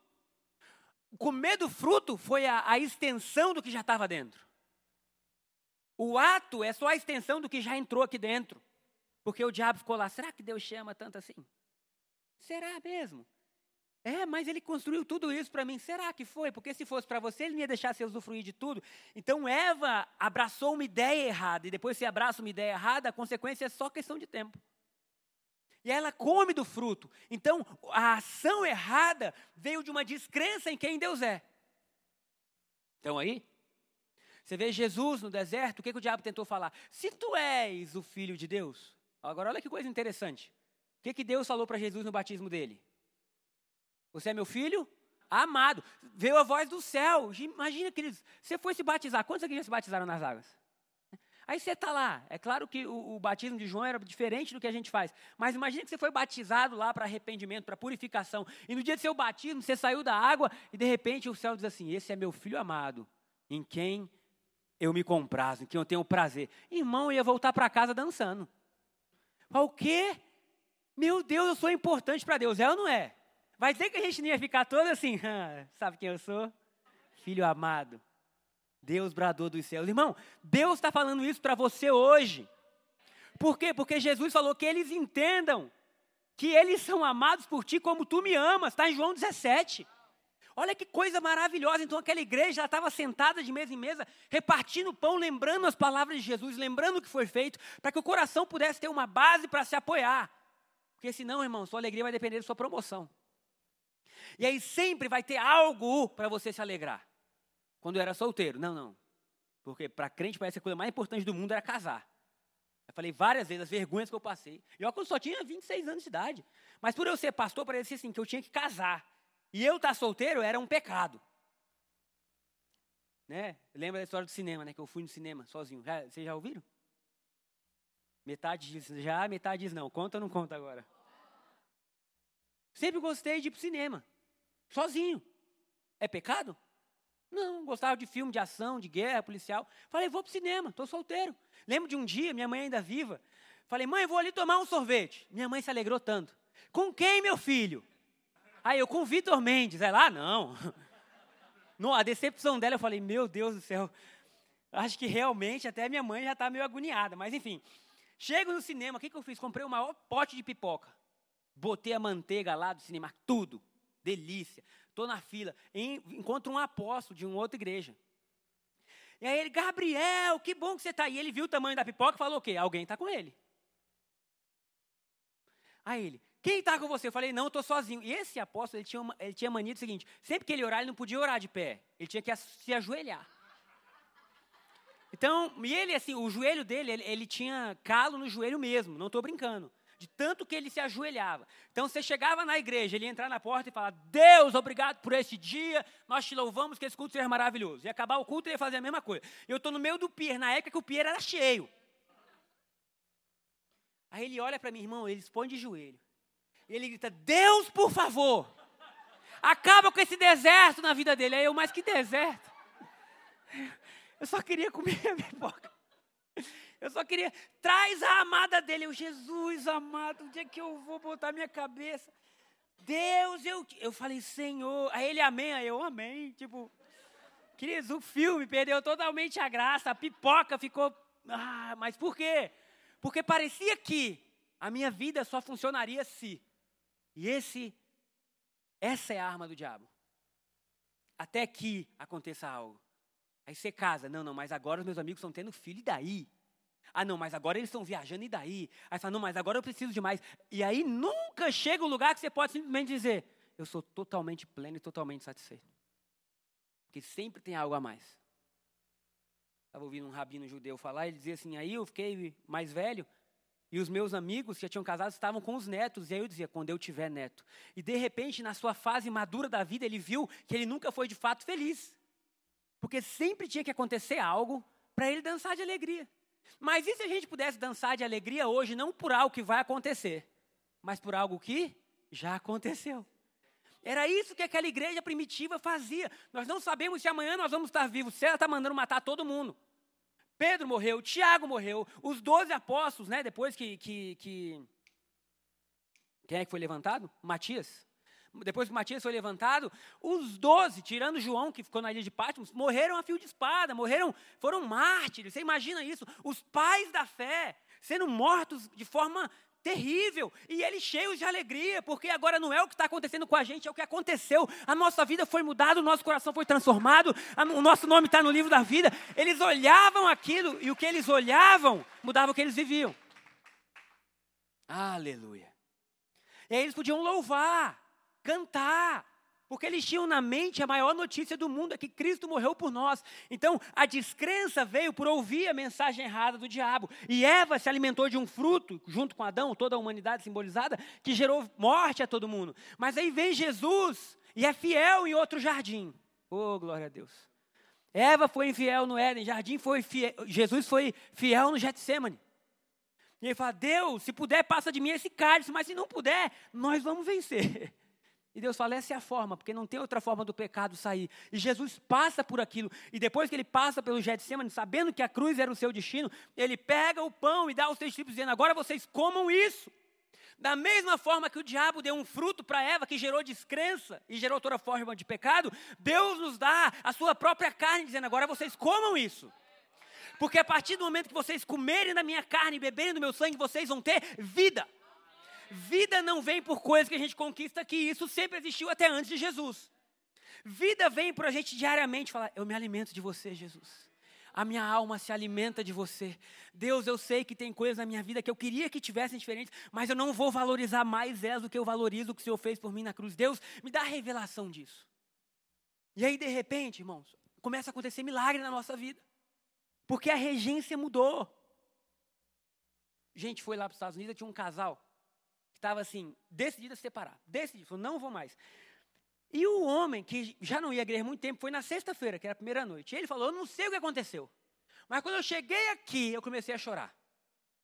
Comer do fruto foi a, a extensão do que já estava dentro. O ato é só a extensão do que já entrou aqui dentro. Porque o diabo ficou lá, será que Deus chama tanto assim? Será mesmo? É, mas ele construiu tudo isso para mim. Será que foi? Porque se fosse para você, ele não ia deixar você usufruir de tudo. Então Eva abraçou uma ideia errada. E depois, se abraça uma ideia errada, a consequência é só questão de tempo. E ela come do fruto. Então, a ação errada veio de uma descrença em quem Deus é. Então aí, você vê Jesus no deserto, o que, que o diabo tentou falar? Se tu és o filho de Deus. Agora, olha que coisa interessante. O que, que Deus falou para Jesus no batismo dele? Você é meu filho? Amado. Veio a voz do céu. Imagina, queridos, você foi se batizar. Quantos aqui já se batizaram nas águas? Aí você está lá. É claro que o, o, batismo de João era diferente do que a gente faz. Mas imagina que você foi batizado lá para arrependimento, para purificação. E no dia do seu batismo, você saiu da água e de repente o céu diz assim: Esse é meu filho amado, em quem eu me comprazo, em quem eu tenho prazer. Irmão, ia voltar para casa dançando. O quê? Meu Deus, eu sou importante para Deus. É ou não é? Vai dizer que a gente não ia ficar todo assim, ah, sabe quem eu sou? Filho amado. Deus bradou dos céus. Irmão, Deus está falando isso para você hoje. Por quê? Porque Jesus falou que eles entendam que eles são amados por ti como tu me amas. Está em João 17. Olha que coisa maravilhosa. Então aquela igreja estava sentada de mesa em mesa, repartindo pão, lembrando as palavras de Jesus, lembrando o que foi feito, para que o coração pudesse ter uma base para se apoiar. Porque senão, irmão, sua alegria vai depender da sua promoção. E aí sempre vai ter algo para você se alegrar. Quando eu era solteiro. Não, não. Porque para crente parece que a coisa mais importante do mundo era casar. Eu falei várias vezes as vergonhas que eu passei. E eu só tinha 26 anos de idade. Mas por eu ser pastor, parecia assim, que eu tinha que casar. E eu estar tá solteiro era um pecado. Né? Lembra da história do cinema, né? Que eu fui no cinema sozinho. Já, vocês já ouviram? Metade diz já, metade diz não. Conta ou não conta agora? Sempre gostei de ir para o cinema. Sozinho. É pecado? Não, gostava de filme de ação, de guerra, policial. Falei, vou para o cinema, estou solteiro. Lembro de um dia, minha mãe ainda viva. Falei, mãe, vou ali tomar um sorvete. Minha mãe se alegrou tanto. Com quem, meu filho? Aí eu, com o Vitor Mendes. Ela, ah, não. [LAUGHS] não. A decepção dela, eu falei, meu Deus do céu. Acho que realmente até minha mãe já está meio agoniada. Mas enfim, chego no cinema, o que, que eu fiz? Comprei o maior pote de pipoca. Botei a manteiga lá do cinema, tudo delícia. Estou na fila, encontro um apóstolo de uma outra igreja. E aí ele, Gabriel, que bom que você está aí. Ele viu o tamanho da pipoca e falou o quê? Alguém está com ele. Aí ele, quem está com você? Eu falei, não, estou sozinho. E esse apóstolo, ele tinha, uma, ele tinha mania do seguinte, sempre que ele orar, ele não podia orar de pé. Ele tinha que se ajoelhar. Então, e ele, assim, o joelho dele, ele, ele tinha calo no joelho mesmo, não estou brincando de tanto que ele se ajoelhava. Então você chegava na igreja, ele ia entrar na porta e falar: Deus, obrigado por esse dia, nós te louvamos que esse culto seja maravilhoso. E acabar o culto e ia fazer a mesma coisa. Eu estou no meio do pier, na época que o pier era cheio. Aí ele olha para mim, irmão, ele expõe de joelho. E ele grita: Deus, por favor, acaba com esse deserto na vida dele. Aí eu, mas que deserto? Eu só queria comer a pipoca. Eu só queria, traz a amada dele. Eu, Jesus amado, onde é que eu vou botar minha cabeça? Deus, eu, eu falei, Senhor. Aí ele, amém. Aí eu, amém. Tipo, queridos, o filme perdeu totalmente a graça. A pipoca ficou. Ah, mas por quê? Porque parecia que a minha vida só funcionaria se. E esse, essa é a arma do diabo. Até que aconteça algo. Aí você casa. Não, não, mas agora os meus amigos estão tendo filho, e daí? Ah, não, mas agora eles estão viajando, e daí? Aí fala, não, mas agora eu preciso de mais. E aí nunca chega o um lugar que você pode simplesmente dizer, eu sou totalmente pleno e totalmente satisfeito. Porque sempre tem algo a mais. Estava ouvindo um rabino judeu falar, ele dizia assim, aí eu fiquei mais velho, e os meus amigos que já tinham casado estavam com os netos. E aí eu dizia, quando eu tiver neto. E de repente, na sua fase madura da vida, ele viu que ele nunca foi de fato feliz. Porque sempre tinha que acontecer algo para ele dançar de alegria. Mas e se a gente pudesse dançar de alegria hoje, não por algo que vai acontecer, mas por algo que já aconteceu? Era isso que aquela igreja primitiva fazia. Nós não sabemos se amanhã nós vamos estar vivos, se ela está mandando matar todo mundo. Pedro morreu, Tiago morreu, os doze apóstolos, né, depois que, que, que. Quem é que foi levantado? Matias depois que Matias foi levantado, os doze, tirando João, que ficou na ilha de Patmos, morreram a fio de espada, morreram, foram mártires. Você imagina isso? Os pais da fé sendo mortos de forma terrível, e eles cheios de alegria, porque agora não é o que está acontecendo com a gente, é o que aconteceu. A nossa vida foi mudada, o nosso coração foi transformado, o nosso nome está no livro da vida. Eles olhavam aquilo, e o que eles olhavam mudava o que eles viviam. Aleluia. E aí eles podiam louvar cantar, porque eles tinham na mente a maior notícia do mundo, é que Cristo morreu por nós. Então, a descrença veio por ouvir a mensagem errada do diabo. E Eva se alimentou de um fruto, junto com Adão, toda a humanidade simbolizada, que gerou morte a todo mundo. Mas aí vem Jesus e é fiel em outro jardim. Oh, glória a Deus. Eva foi infiel no Éden, jardim foi fiel, Jesus foi fiel no Getsemane. E ele fala: Deus, se puder, passa de mim esse cálice, mas se não puder, nós vamos vencer. [LAUGHS] E Deus fala: essa é a forma, porque não tem outra forma do pecado sair. E Jesus passa por aquilo. E depois que ele passa pelo Getsemane, sabendo que a cruz era o seu destino, ele pega o pão e dá aos seus discípulos, dizendo: agora vocês comam isso. Da mesma forma que o diabo deu um fruto para Eva que gerou descrença e gerou toda forma de pecado, Deus nos dá a sua própria carne, dizendo: agora vocês comam isso. Porque a partir do momento que vocês comerem da minha carne e beberem do meu sangue, vocês vão ter vida. Vida não vem por coisas que a gente conquista aqui, isso sempre existiu até antes de Jesus. Vida vem para a gente diariamente falar: Eu me alimento de você, Jesus. A minha alma se alimenta de você. Deus, eu sei que tem coisas na minha vida que eu queria que tivessem diferentes, mas eu não vou valorizar mais elas do que eu valorizo o que o Senhor fez por mim na cruz. Deus, me dá a revelação disso. E aí, de repente, irmãos, começa a acontecer milagre na nossa vida. Porque a regência mudou. Gente, foi lá para os Estados Unidos, tinha um casal estava assim, decidido a se separar. Decidido, falou, não vou mais. E o homem, que já não ia à igreja há muito tempo, foi na sexta-feira, que era a primeira noite. Ele falou, eu não sei o que aconteceu. Mas quando eu cheguei aqui, eu comecei a chorar.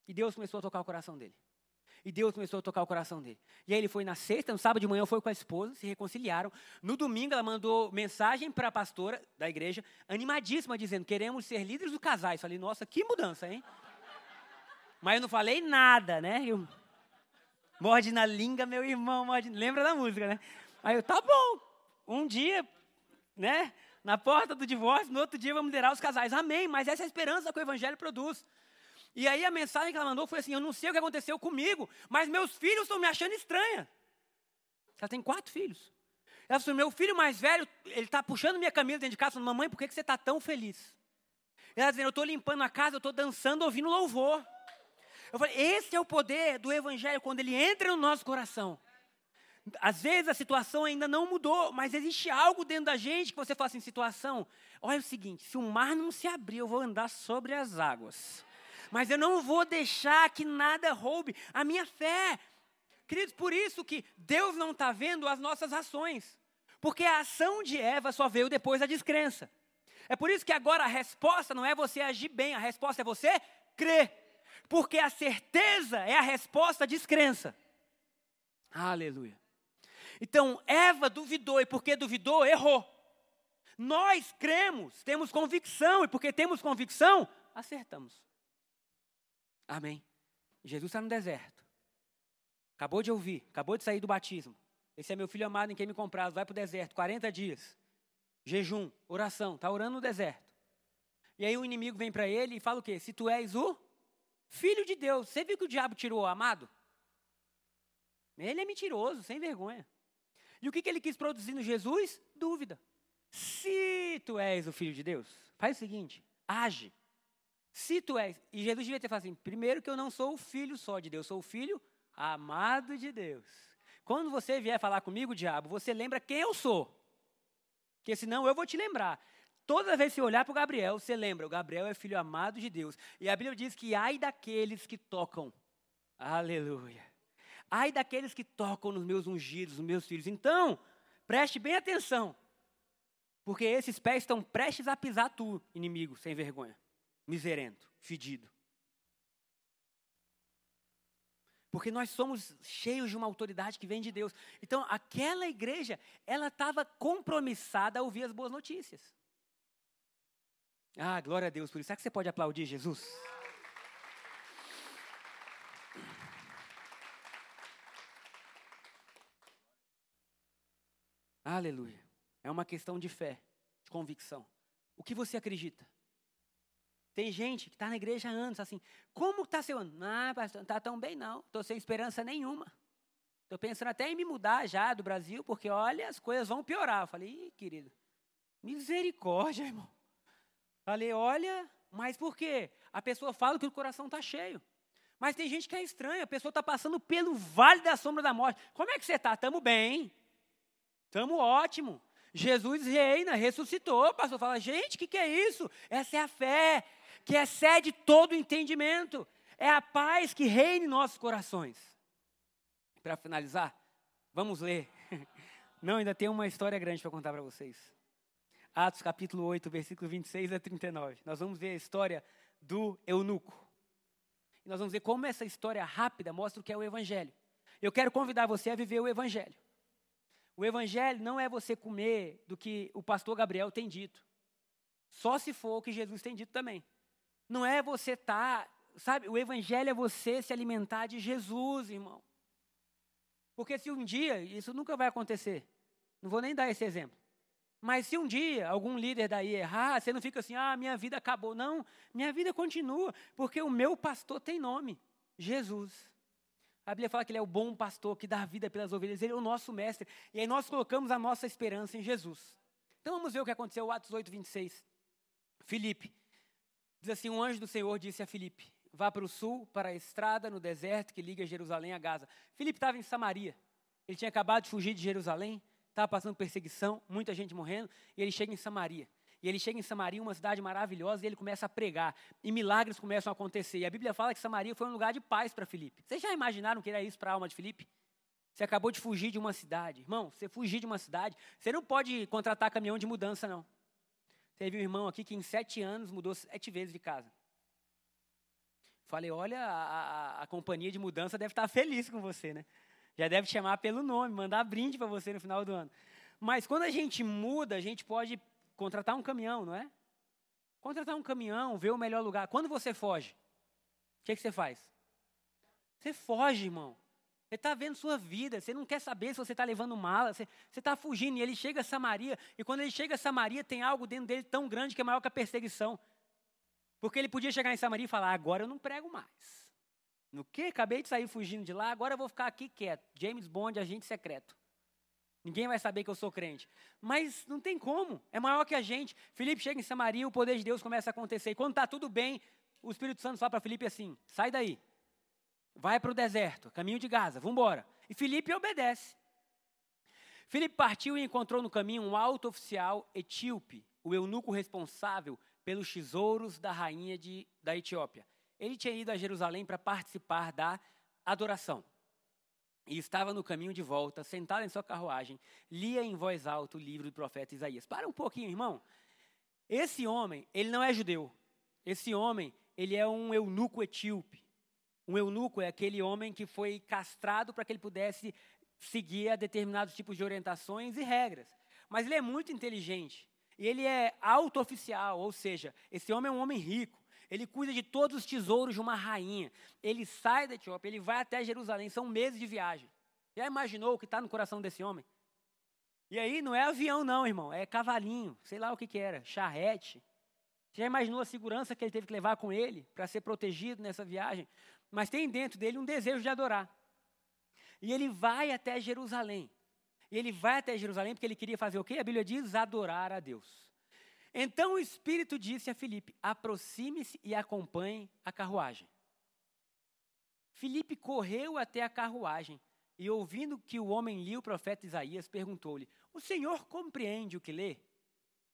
E Deus começou a tocar o coração dele. E Deus começou a tocar o coração dele. E aí ele foi na sexta, no sábado de manhã foi com a esposa, se reconciliaram. No domingo ela mandou mensagem para a pastora da igreja, animadíssima, dizendo: queremos ser líderes do casais. Falei, nossa, que mudança, hein? Mas eu não falei nada, né? Eu, Morde na língua, meu irmão, morde. Lembra da música, né? Aí eu, tá bom. Um dia, né? Na porta do divórcio, no outro dia vamos liderar os casais. Amém. Mas essa é a esperança que o Evangelho produz. E aí a mensagem que ela mandou foi assim: Eu não sei o que aconteceu comigo, mas meus filhos estão me achando estranha. Ela tem quatro filhos. Ela falou: Meu filho mais velho, ele está puxando minha camisa dentro de casa, falando: Mamãe, por que, que você está tão feliz? Ela dizendo: Eu estou limpando a casa, eu estou dançando, ouvindo louvor. Eu falei, esse é o poder do Evangelho quando ele entra no nosso coração. Às vezes a situação ainda não mudou, mas existe algo dentro da gente que você fala assim: situação, olha o seguinte, se o mar não se abrir, eu vou andar sobre as águas. Mas eu não vou deixar que nada roube a minha fé. Queridos, por isso que Deus não está vendo as nossas ações. Porque a ação de Eva só veio depois da descrença. É por isso que agora a resposta não é você agir bem, a resposta é você crer. Porque a certeza é a resposta à descrença. Aleluia. Então, Eva duvidou, e porque duvidou, errou. Nós cremos, temos convicção, e porque temos convicção, acertamos. Amém. Jesus está no deserto. Acabou de ouvir, acabou de sair do batismo. Esse é meu filho amado em quem me compraz. Vai para o deserto, 40 dias. Jejum, oração, está orando no deserto. E aí o inimigo vem para ele e fala o quê? Se tu és o filho de Deus. Você viu que o diabo tirou o amado? Ele é mentiroso, sem vergonha. E o que, que ele quis produzir no Jesus? Dúvida. Se tu és o filho de Deus, faz o seguinte, age. Se tu és. E Jesus devia ter falado assim: primeiro que eu não sou o filho só de Deus, sou o filho amado de Deus. Quando você vier falar comigo, diabo, você lembra quem eu sou. Porque senão eu vou te lembrar. Toda vez que você olhar para o Gabriel, você lembra, o Gabriel é filho amado de Deus. E a Bíblia diz que ai daqueles que tocam. Aleluia. Ai daqueles que tocam nos meus ungidos, nos meus filhos. Então, preste bem atenção. Porque esses pés estão prestes a pisar tu, inimigo, sem vergonha. Miserento, fedido. Porque nós somos cheios de uma autoridade que vem de Deus. Então, aquela igreja, ela estava compromissada a ouvir as boas notícias. Ah, glória a Deus por isso. Será que você pode aplaudir Jesus? Aleluia. É uma questão de fé, de convicção. O que você acredita? Tem gente que está na igreja há anos, assim, como está seu ano? Ah, pastor, não está tão bem não, estou sem esperança nenhuma. Estou pensando até em me mudar já do Brasil, porque olha, as coisas vão piorar. Eu falei, Ih, querido, misericórdia, irmão. Falei, olha, mas por quê? A pessoa fala que o coração está cheio. Mas tem gente que é estranha, a pessoa está passando pelo vale da sombra da morte. Como é que você está? Estamos bem. Estamos ótimo. Jesus reina, ressuscitou. O pastor fala, gente, o que, que é isso? Essa é a fé, que excede todo o entendimento. É a paz que reina em nossos corações. Para finalizar, vamos ler. [LAUGHS] Não, ainda tem uma história grande para contar para vocês. Atos capítulo 8, versículo 26 a 39. Nós vamos ver a história do eunuco. E nós vamos ver como essa história rápida mostra o que é o evangelho. Eu quero convidar você a viver o evangelho. O evangelho não é você comer do que o pastor Gabriel tem dito. Só se for o que Jesus tem dito também. Não é você estar, tá, sabe, o evangelho é você se alimentar de Jesus, irmão. Porque se um dia, isso nunca vai acontecer. Não vou nem dar esse exemplo. Mas se um dia algum líder daí errar, você não fica assim, ah, minha vida acabou. Não, minha vida continua, porque o meu pastor tem nome, Jesus. A Bíblia fala que ele é o bom pastor que dá vida pelas ovelhas, ele é o nosso mestre. E aí nós colocamos a nossa esperança em Jesus. Então vamos ver o que aconteceu, Atos 8, 26. Filipe, diz assim: um anjo do Senhor disse a Filipe: vá para o sul, para a estrada no deserto que liga Jerusalém a Gaza. Filipe estava em Samaria. Ele tinha acabado de fugir de Jerusalém, estava passando perseguição, muita gente morrendo, e ele chega em Samaria. E ele chega em Samaria, uma cidade maravilhosa, e ele começa a pregar. E milagres começam a acontecer. E a Bíblia fala que Samaria foi um lugar de paz para Filipe. Vocês já imaginaram que era isso para a alma de Filipe? Você acabou de fugir de uma cidade. Irmão, você fugir de uma cidade, você não pode contratar caminhão de mudança, não. Teve um irmão aqui que em sete anos mudou sete vezes de casa. Falei, olha, a, a, a companhia de mudança deve estar feliz com você, né? Já deve chamar pelo nome, mandar brinde para você no final do ano. Mas quando a gente muda, a gente pode contratar um caminhão, não é? Contratar um caminhão, ver o melhor lugar. Quando você foge, o que, que você faz? Você foge, irmão. Você está vendo sua vida, você não quer saber se você está levando mala, você está fugindo. E ele chega a Samaria, e quando ele chega a Samaria, tem algo dentro dele tão grande que é maior que a perseguição. Porque ele podia chegar em Samaria e falar: agora eu não prego mais. No que? Acabei de sair fugindo de lá, agora eu vou ficar aqui quieto. James Bond, agente secreto. Ninguém vai saber que eu sou crente. Mas não tem como, é maior que a gente. Felipe chega em Samaria, o poder de Deus começa a acontecer. E quando está tudo bem, o Espírito Santo fala para Felipe assim: sai daí, vai para o deserto, caminho de Gaza, vamos embora. E Felipe obedece. Felipe partiu e encontrou no caminho um alto oficial etíope, o eunuco responsável pelos tesouros da rainha de, da Etiópia ele tinha ido a Jerusalém para participar da adoração. E estava no caminho de volta, sentado em sua carruagem, lia em voz alta o livro do profeta Isaías. Para um pouquinho, irmão. Esse homem, ele não é judeu. Esse homem, ele é um eunuco etíope. Um eunuco é aquele homem que foi castrado para que ele pudesse seguir a determinados tipos de orientações e regras. Mas ele é muito inteligente. E ele é auto-oficial, ou seja, esse homem é um homem rico. Ele cuida de todos os tesouros de uma rainha. Ele sai da Etiópia, ele vai até Jerusalém, são meses de viagem. Já imaginou o que está no coração desse homem? E aí não é avião, não, irmão, é cavalinho, sei lá o que, que era, charrete. Já imaginou a segurança que ele teve que levar com ele para ser protegido nessa viagem? Mas tem dentro dele um desejo de adorar. E ele vai até Jerusalém. E ele vai até Jerusalém porque ele queria fazer o quê? A Bíblia diz adorar a Deus. Então o Espírito disse a Filipe: aproxime-se e acompanhe a carruagem. Filipe correu até a carruagem e, ouvindo que o homem lia o profeta Isaías, perguntou-lhe: O senhor compreende o que lê?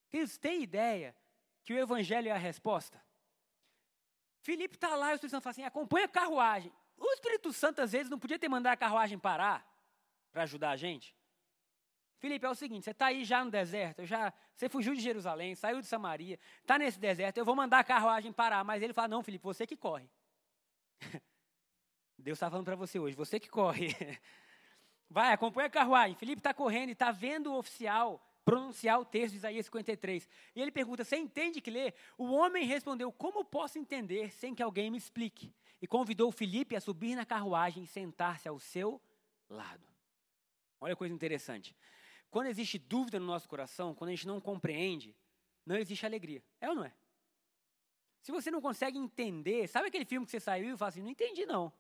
Vocês têm ideia que o evangelho é a resposta? Filipe está lá e o Espírito Santo fala assim: acompanha a carruagem. O Espírito Santo, às vezes, não podia ter mandado a carruagem parar para ajudar a gente? Filipe, é o seguinte: você está aí já no deserto, já, você fugiu de Jerusalém, saiu de Samaria, está nesse deserto, eu vou mandar a carruagem parar. Mas ele fala: não, Filipe, você que corre. [LAUGHS] Deus está falando para você hoje, você que corre. [LAUGHS] Vai, acompanha a carruagem. Filipe está correndo e está vendo o oficial pronunciar o texto de Isaías 53. E ele pergunta: Você entende que lê? O homem respondeu: Como posso entender sem que alguém me explique? E convidou Filipe a subir na carruagem e sentar-se ao seu lado. Olha a coisa interessante. Quando existe dúvida no nosso coração, quando a gente não compreende, não existe alegria. É ou não é? Se você não consegue entender, sabe aquele filme que você saiu e fala assim: Não entendi não.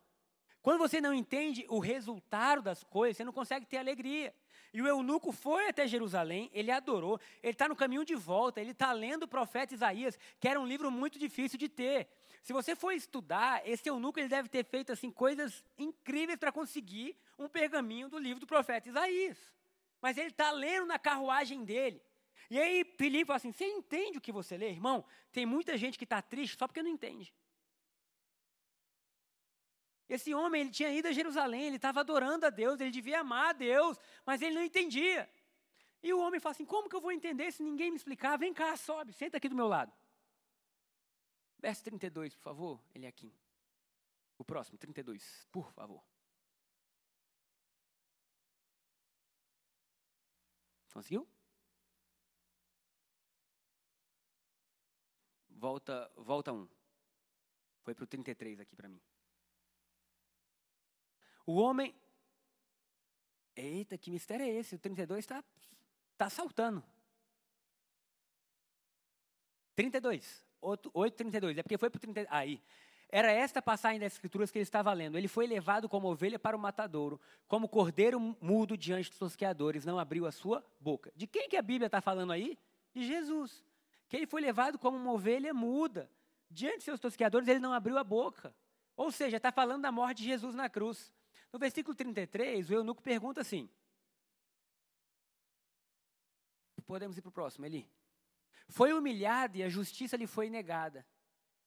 Quando você não entende o resultado das coisas, você não consegue ter alegria. E o eunuco foi até Jerusalém, ele adorou, ele está no caminho de volta, ele está lendo o profeta Isaías, que era um livro muito difícil de ter. Se você for estudar, esse eunuco ele deve ter feito assim coisas incríveis para conseguir um pergaminho do livro do profeta Isaías. Mas ele está lendo na carruagem dele. E aí Filipe fala assim: Você entende o que você lê, irmão? Tem muita gente que está triste só porque não entende. Esse homem, ele tinha ido a Jerusalém, ele estava adorando a Deus, ele devia amar a Deus, mas ele não entendia. E o homem fala assim: como que eu vou entender se ninguém me explicar? Vem cá, sobe, senta aqui do meu lado. Verso 32, por favor, aqui. O próximo, 32, por favor. Conseguiu? Volta, volta um. Foi para o 33 aqui para mim. O homem. Eita, que mistério é esse? O 32 está tá saltando. 32. 8, 32. É porque foi para o 32. Aí. Era esta passagem das Escrituras que ele estava lendo. Ele foi levado como ovelha para o matadouro, como cordeiro mudo diante dos tosqueadores, não abriu a sua boca. De quem que a Bíblia está falando aí? De Jesus. Que ele foi levado como uma ovelha muda. Diante de seus tosqueadores, ele não abriu a boca. Ou seja, está falando da morte de Jesus na cruz. No versículo 33, o eunuco pergunta assim. Podemos ir para o próximo, Eli. Foi humilhado e a justiça lhe foi negada.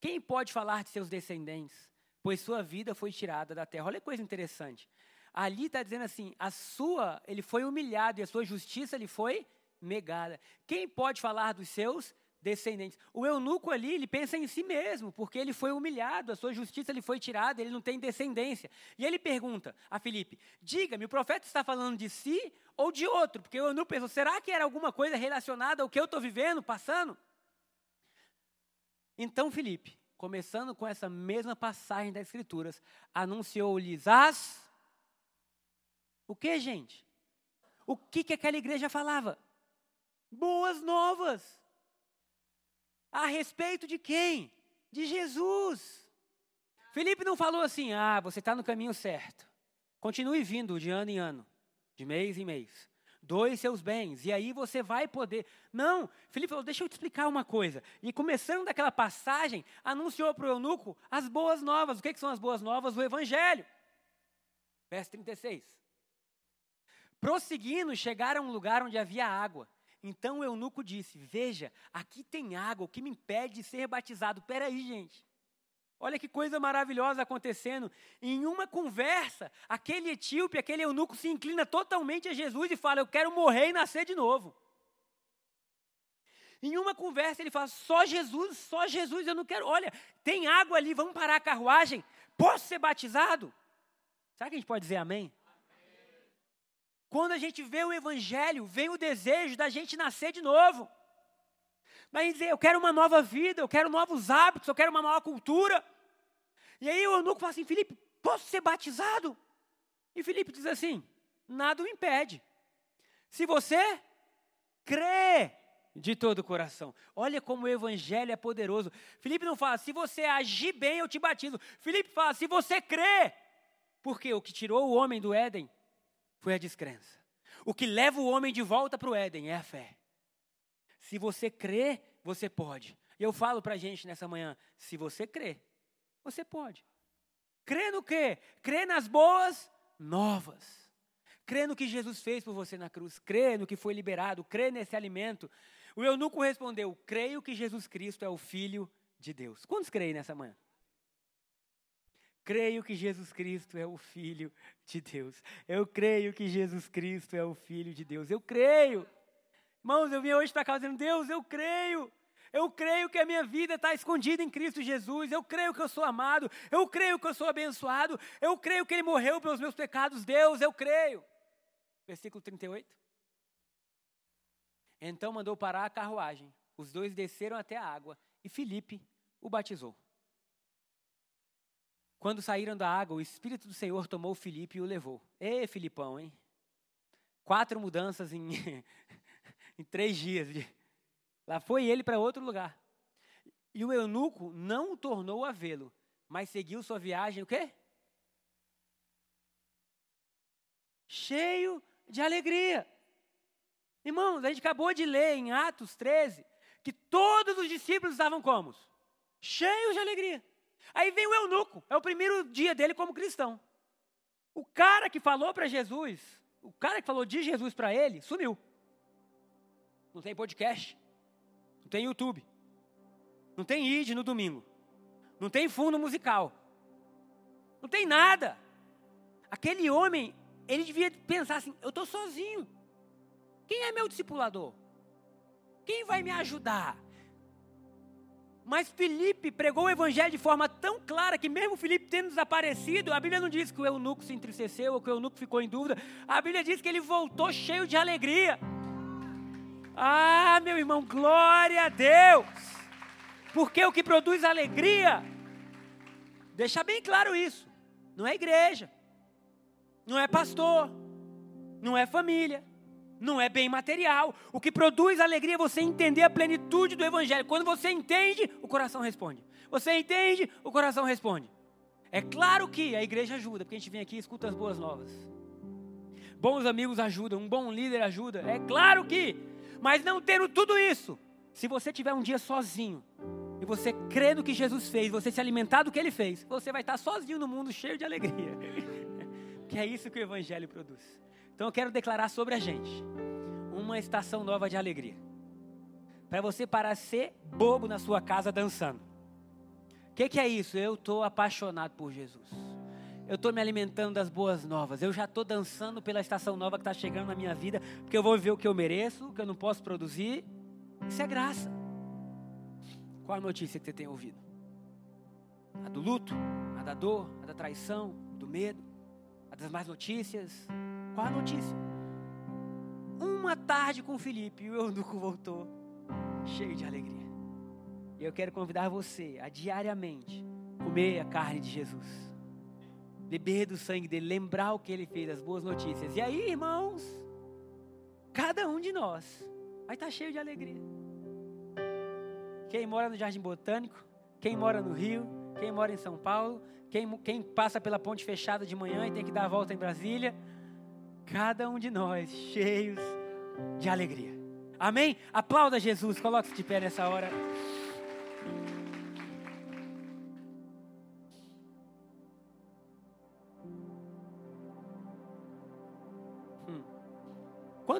Quem pode falar de seus descendentes? Pois sua vida foi tirada da terra. Olha que coisa interessante. Ali está dizendo assim: a sua, ele foi humilhado e a sua justiça lhe foi negada. Quem pode falar dos seus descendentes. O eunuco ali, ele pensa em si mesmo, porque ele foi humilhado, a sua justiça lhe foi tirada, ele não tem descendência. E ele pergunta a Filipe: diga-me, o profeta está falando de si ou de outro? Porque o eunuco pensou: será que era alguma coisa relacionada ao que eu estou vivendo, passando? Então Filipe, começando com essa mesma passagem das Escrituras, anunciou-lhes as. O que, gente? O que, que aquela igreja falava? Boas novas. A respeito de quem? De Jesus. Felipe não falou assim, ah, você está no caminho certo. Continue vindo de ano em ano, de mês em mês. Doe seus bens, e aí você vai poder. Não, Felipe falou: deixa eu te explicar uma coisa. E começando daquela passagem, anunciou para o eunuco as boas novas. O que, que são as boas novas? O Evangelho. Verso 36. Prosseguindo, chegaram a um lugar onde havia água. Então o eunuco disse: Veja, aqui tem água, o que me impede de ser batizado? Peraí, gente. Olha que coisa maravilhosa acontecendo. Em uma conversa, aquele etíope, aquele eunuco se inclina totalmente a Jesus e fala: Eu quero morrer e nascer de novo. Em uma conversa, ele fala: Só Jesus, só Jesus, eu não quero. Olha, tem água ali, vamos parar a carruagem. Posso ser batizado? Será que a gente pode dizer amém? Quando a gente vê o Evangelho, vem o desejo da gente nascer de novo. Mas eu quero uma nova vida, eu quero novos hábitos, eu quero uma nova cultura. E aí o eunuco fala assim, Felipe, posso ser batizado? E Felipe diz assim, nada o impede. Se você crê de todo o coração. Olha como o evangelho é poderoso. Felipe não fala, se você agir bem, eu te batizo. Felipe fala, se você crê. Porque o que tirou o homem do Éden foi a descrença. O que leva o homem de volta para o Éden é a fé. Se você crê, você pode. E eu falo para a gente nessa manhã: se você crê, você pode. Crê no quê? Crê nas boas novas. Crê no que Jesus fez por você na cruz. Crê no que foi liberado. Crê nesse alimento. O eunuco respondeu: Creio que Jesus Cristo é o Filho de Deus. Quantos creem nessa manhã? Creio que Jesus Cristo é o Filho de Deus. Eu creio que Jesus Cristo é o Filho de Deus. Eu creio. Irmãos, eu vim hoje para casa dizendo: Deus, eu creio. Eu creio que a minha vida está escondida em Cristo Jesus. Eu creio que eu sou amado. Eu creio que eu sou abençoado. Eu creio que Ele morreu pelos meus pecados. Deus, eu creio. Versículo 38. Então mandou parar a carruagem. Os dois desceram até a água e Filipe o batizou. Quando saíram da água, o Espírito do Senhor tomou Filipe e o levou. Ê, Filipão, hein? Quatro mudanças em, [LAUGHS] em três dias. [LAUGHS] Lá foi ele para outro lugar. E o eunuco não o tornou a vê-lo, mas seguiu sua viagem, o quê? Cheio de alegria. Irmãos, a gente acabou de ler em Atos 13 que todos os discípulos estavam como? Cheios de alegria. Aí vem o eunuco, é o primeiro dia dele como cristão. O cara que falou para Jesus, o cara que falou de Jesus para ele, sumiu. Não tem podcast, não tem YouTube, não tem ID no domingo, não tem fundo musical, não tem nada. Aquele homem, ele devia pensar assim: eu estou sozinho. Quem é meu discipulador? Quem vai me ajudar? Mas Felipe pregou o evangelho de forma tão clara que, mesmo Felipe tendo desaparecido, a Bíblia não diz que o eunuco se entristeceu ou que o eunuco ficou em dúvida. A Bíblia diz que ele voltou cheio de alegria. Ah, meu irmão, glória a Deus! Porque o que produz alegria, deixa bem claro isso, não é igreja, não é pastor, não é família, não é bem material. O que produz alegria é você entender a plenitude do Evangelho. Quando você entende, o coração responde. Você entende, o coração responde. É claro que a igreja ajuda, porque a gente vem aqui e escuta as boas novas. Bons amigos ajudam, um bom líder ajuda. É claro que, mas não tendo tudo isso, se você tiver um dia sozinho e você crê no que Jesus fez, você se alimentar do que ele fez, você vai estar sozinho no mundo cheio de alegria. [LAUGHS] que é isso que o Evangelho produz. Então eu quero declarar sobre a gente uma estação nova de alegria. Para você parar de ser bobo na sua casa dançando. O que, que é isso? Eu estou apaixonado por Jesus. Eu estou me alimentando das boas novas. Eu já estou dançando pela estação nova que está chegando na minha vida, porque eu vou viver o que eu mereço, o que eu não posso produzir. Isso é graça. Qual a notícia que você tem ouvido? A do luto, a da dor, a da traição, do medo, a das más notícias, qual a notícia? Uma tarde com Felipe e o eunuco voltou cheio de alegria. E eu quero convidar você a diariamente comer a carne de Jesus, beber do sangue dele, lembrar o que ele fez, as boas notícias. E aí, irmãos, cada um de nós vai estar cheio de alegria. Quem mora no Jardim Botânico, quem mora no Rio, quem mora em São Paulo, quem, quem passa pela ponte fechada de manhã e tem que dar a volta em Brasília, cada um de nós cheios de alegria. Amém? Aplauda Jesus, coloque-se de pé nessa hora.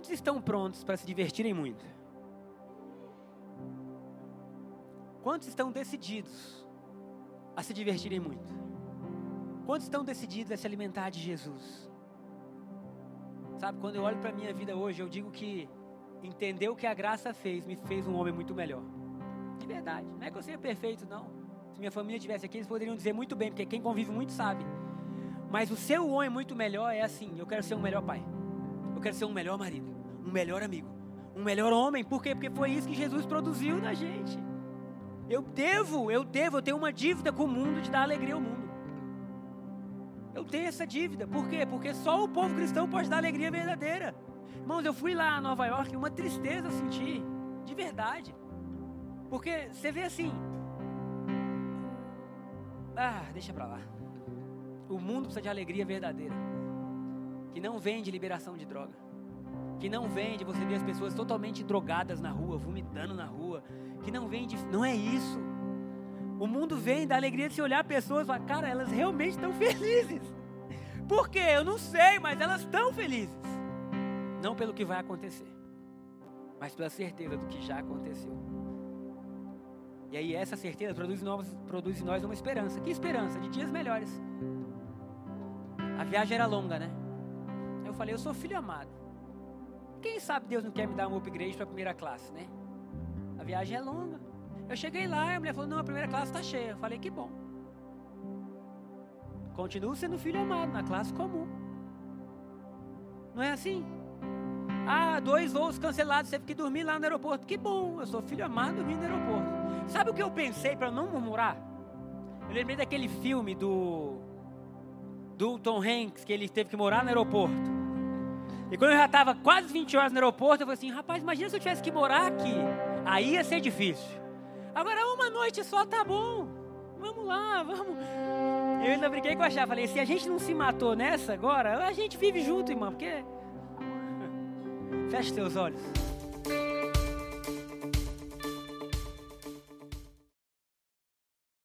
Quantos estão prontos para se divertirem muito? Quantos estão decididos a se divertirem muito? Quantos estão decididos a se alimentar de Jesus? Sabe, quando eu olho para a minha vida hoje, eu digo que entender o que a graça fez me fez um homem muito melhor. De verdade. Não é que eu seja perfeito, não. Se minha família estivesse aqui, eles poderiam dizer muito bem, porque quem convive muito sabe. Mas o seu homem muito melhor é assim: eu quero ser um melhor pai. Eu quero ser um melhor marido, um melhor amigo, um melhor homem. Por quê? Porque foi isso que Jesus produziu na gente. Eu devo, eu devo, eu tenho uma dívida com o mundo de dar alegria ao mundo. Eu tenho essa dívida. Por quê? Porque só o povo cristão pode dar alegria verdadeira. Irmãos, eu fui lá a Nova York e uma tristeza eu senti. De verdade. Porque você vê assim. Ah, deixa pra lá. O mundo precisa de alegria verdadeira. Que não vem de liberação de droga. Que não vem de você ver as pessoas totalmente drogadas na rua, vomitando na rua. Que não vem de. Não é isso. O mundo vem da alegria de se olhar pessoas e falar, cara, elas realmente estão felizes. Por quê? Eu não sei, mas elas estão felizes. Não pelo que vai acontecer, mas pela certeza do que já aconteceu. E aí essa certeza produz, produz em nós uma esperança. Que esperança? De dias melhores. A viagem era longa, né? Eu falei, eu sou filho amado. Quem sabe Deus não quer me dar um upgrade para a primeira classe, né? A viagem é longa. Eu cheguei lá e a mulher falou, não, a primeira classe está cheia. Eu falei, que bom. Continuo sendo filho amado na classe comum. Não é assim? Ah, dois voos cancelados, teve que dormir lá no aeroporto. Que bom, eu sou filho amado dormindo no aeroporto. Sabe o que eu pensei para não murmurar? Eu lembrei daquele filme do do Tom Hanks, que ele teve que morar no aeroporto. E quando eu já estava quase 20 horas no aeroporto, eu falei assim, rapaz, imagina se eu tivesse que morar aqui. Aí ia ser difícil. Agora uma noite só tá bom. Vamos lá, vamos. Eu ainda brinquei com a Chá, falei, se a gente não se matou nessa agora, a gente vive junto, irmão, porque... [LAUGHS] Feche seus olhos.